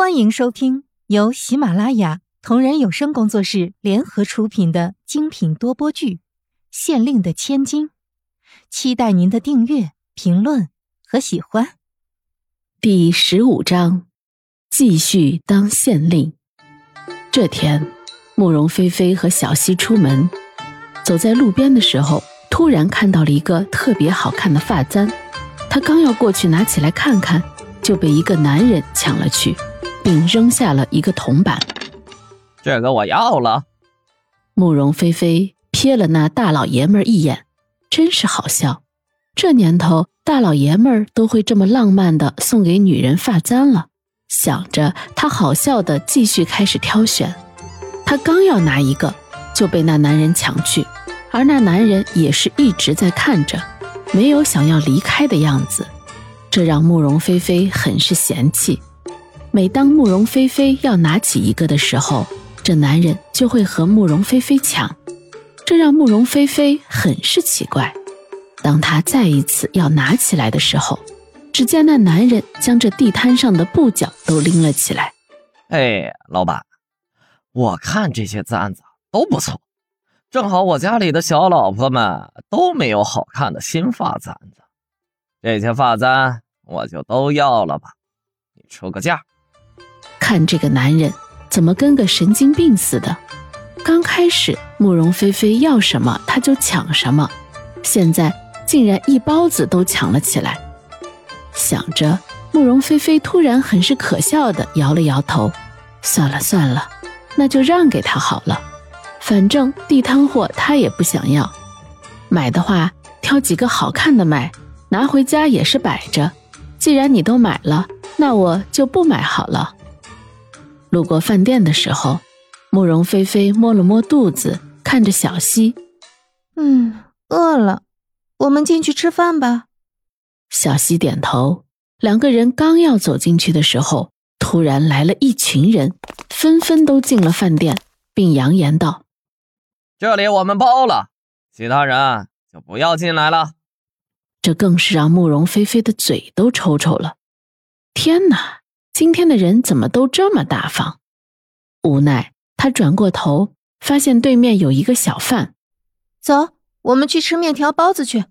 欢迎收听由喜马拉雅同人有声工作室联合出品的精品多播剧《县令的千金》，期待您的订阅、评论和喜欢。第十五章，继续当县令。这天，慕容菲菲和小溪出门，走在路边的时候，突然看到了一个特别好看的发簪。她刚要过去拿起来看看，就被一个男人抢了去。并扔下了一个铜板，这个我要了。慕容菲菲瞥了那大老爷们儿一眼，真是好笑。这年头，大老爷们儿都会这么浪漫的送给女人发簪了。想着，他好笑的继续开始挑选。他刚要拿一个，就被那男人抢去，而那男人也是一直在看着，没有想要离开的样子，这让慕容菲菲很是嫌弃。每当慕容菲菲要拿起一个的时候，这男人就会和慕容菲菲抢，这让慕容菲菲很是奇怪。当她再一次要拿起来的时候，只见那男人将这地摊上的布角都拎了起来。哎，老板，我看这些簪子都不错，正好我家里的小老婆们都没有好看的新发簪子，这些发簪我就都要了吧，你出个价。看这个男人怎么跟个神经病似的！刚开始慕容菲菲要什么他就抢什么，现在竟然一包子都抢了起来。想着，慕容菲菲突然很是可笑的摇了摇头：“算了算了，那就让给他好了。反正地摊货他也不想要，买的话挑几个好看的卖，拿回家也是摆着。既然你都买了，那我就不买好了。”路过饭店的时候，慕容菲菲摸了摸肚子，看着小溪，嗯，饿了，我们进去吃饭吧。小溪点头。两个人刚要走进去的时候，突然来了一群人，纷纷都进了饭店，并扬言道：“这里我们包了，其他人就不要进来了。”这更是让慕容菲菲的嘴都抽抽了。天哪！今天的人怎么都这么大方？无奈，他转过头，发现对面有一个小贩。走，我们去吃面条包子去。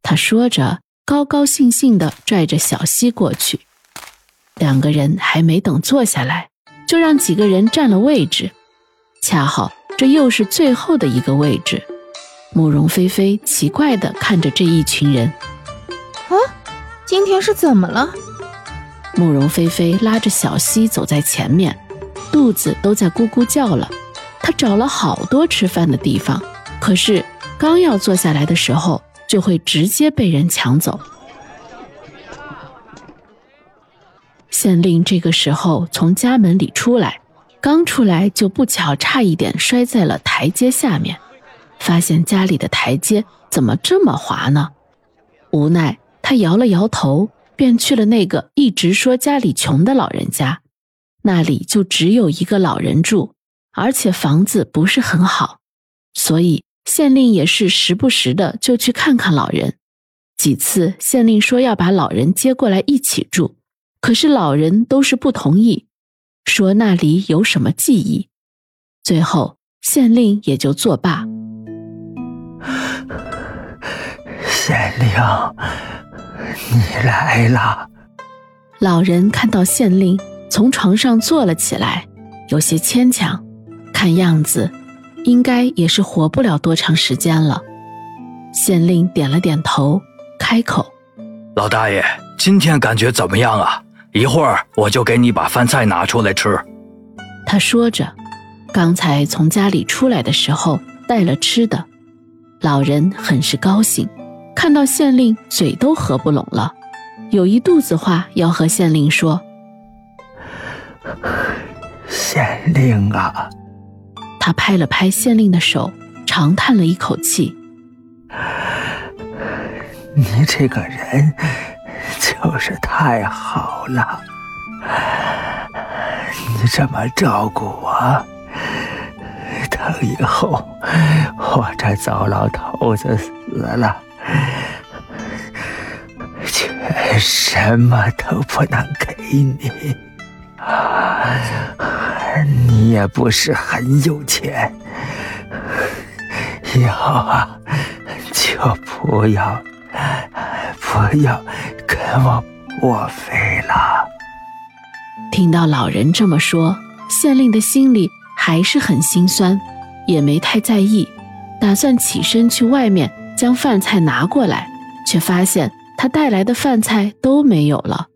他说着，高高兴兴地拽着小溪过去。两个人还没等坐下来，就让几个人占了位置。恰好这又是最后的一个位置。慕容菲菲奇怪地看着这一群人。啊，今天是怎么了？慕容菲菲拉着小溪走在前面，肚子都在咕咕叫了。她找了好多吃饭的地方，可是刚要坐下来的时候，就会直接被人抢走。县令这个时候从家门里出来，刚出来就不巧差一点摔在了台阶下面，发现家里的台阶怎么这么滑呢？无奈他摇了摇头。便去了那个一直说家里穷的老人家，那里就只有一个老人住，而且房子不是很好，所以县令也是时不时的就去看看老人。几次县令说要把老人接过来一起住，可是老人都是不同意，说那里有什么记忆。最后县令也就作罢。县令。你来了。老人看到县令从床上坐了起来，有些牵强，看样子应该也是活不了多长时间了。县令点了点头，开口：“老大爷，今天感觉怎么样啊？一会儿我就给你把饭菜拿出来吃。”他说着，刚才从家里出来的时候带了吃的。老人很是高兴。看到县令嘴都合不拢了，有一肚子话要和县令说。县令啊，他拍了拍县令的手，长叹了一口气：“你这个人就是太好了，你这么照顾我，等以后我这糟老头子死了。”却什么都不能给你。你也不是很有钱，以后啊，就不要不要跟我破费了。听到老人这么说，县令的心里还是很心酸，也没太在意，打算起身去外面将饭菜拿过来，却发现他带来的饭菜都没有了。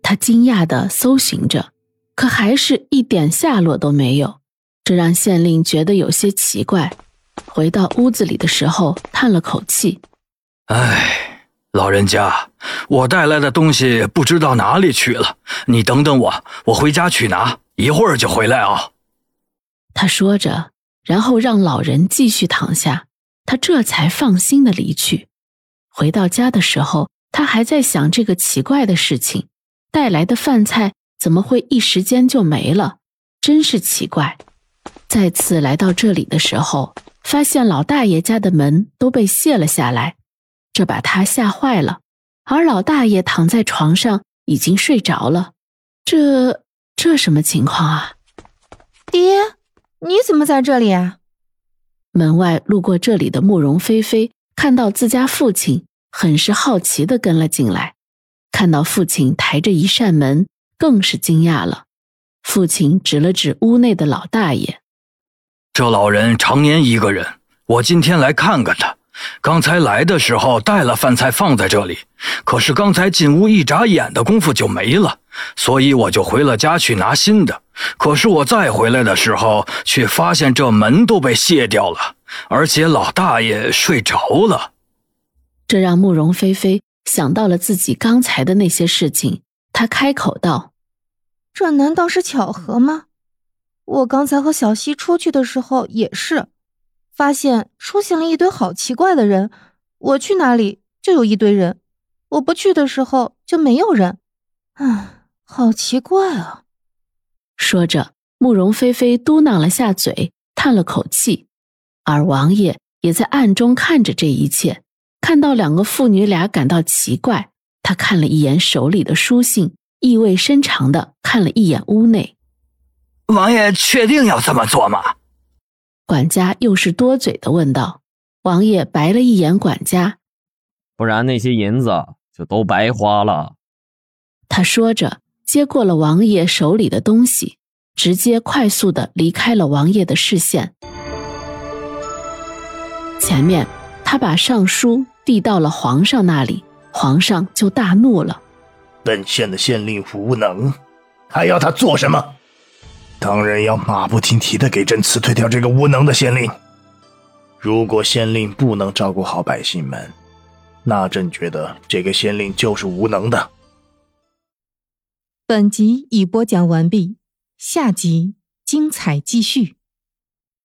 他惊讶地搜寻着。可还是一点下落都没有，这让县令觉得有些奇怪。回到屋子里的时候，叹了口气：“哎，老人家，我带来的东西不知道哪里去了。你等等我，我回家去拿，一会儿就回来啊。”他说着，然后让老人继续躺下，他这才放心的离去。回到家的时候，他还在想这个奇怪的事情：带来的饭菜。怎么会一时间就没了？真是奇怪。再次来到这里的时候，发现老大爷家的门都被卸了下来，这把他吓坏了。而老大爷躺在床上已经睡着了。这这什么情况啊？爹，你怎么在这里啊？门外路过这里的慕容菲菲看到自家父亲，很是好奇的跟了进来，看到父亲抬着一扇门。更是惊讶了，父亲指了指屋内的老大爷：“这老人常年一个人，我今天来看看他。刚才来的时候带了饭菜放在这里，可是刚才进屋一眨眼的功夫就没了，所以我就回了家去拿新的。可是我再回来的时候，却发现这门都被卸掉了，而且老大爷睡着了。”这让慕容菲菲想到了自己刚才的那些事情，她开口道。这难道是巧合吗？我刚才和小溪出去的时候也是，发现出现了一堆好奇怪的人。我去哪里就有一堆人，我不去的时候就没有人。唉，好奇怪啊！说着，慕容菲菲嘟囔了下嘴，叹了口气。而王爷也在暗中看着这一切，看到两个父女俩感到奇怪，他看了一眼手里的书信。意味深长的看了一眼屋内，王爷确定要这么做吗？管家又是多嘴的问道。王爷白了一眼管家，不然那些银子就都白花了。他说着，接过了王爷手里的东西，直接快速的离开了王爷的视线。前面，他把上书递到了皇上那里，皇上就大怒了。本县的县令无能，还要他做什么？当然要马不停蹄的给朕辞退掉这个无能的县令。如果县令不能照顾好百姓们，那朕觉得这个县令就是无能的。本集已播讲完毕，下集精彩继续。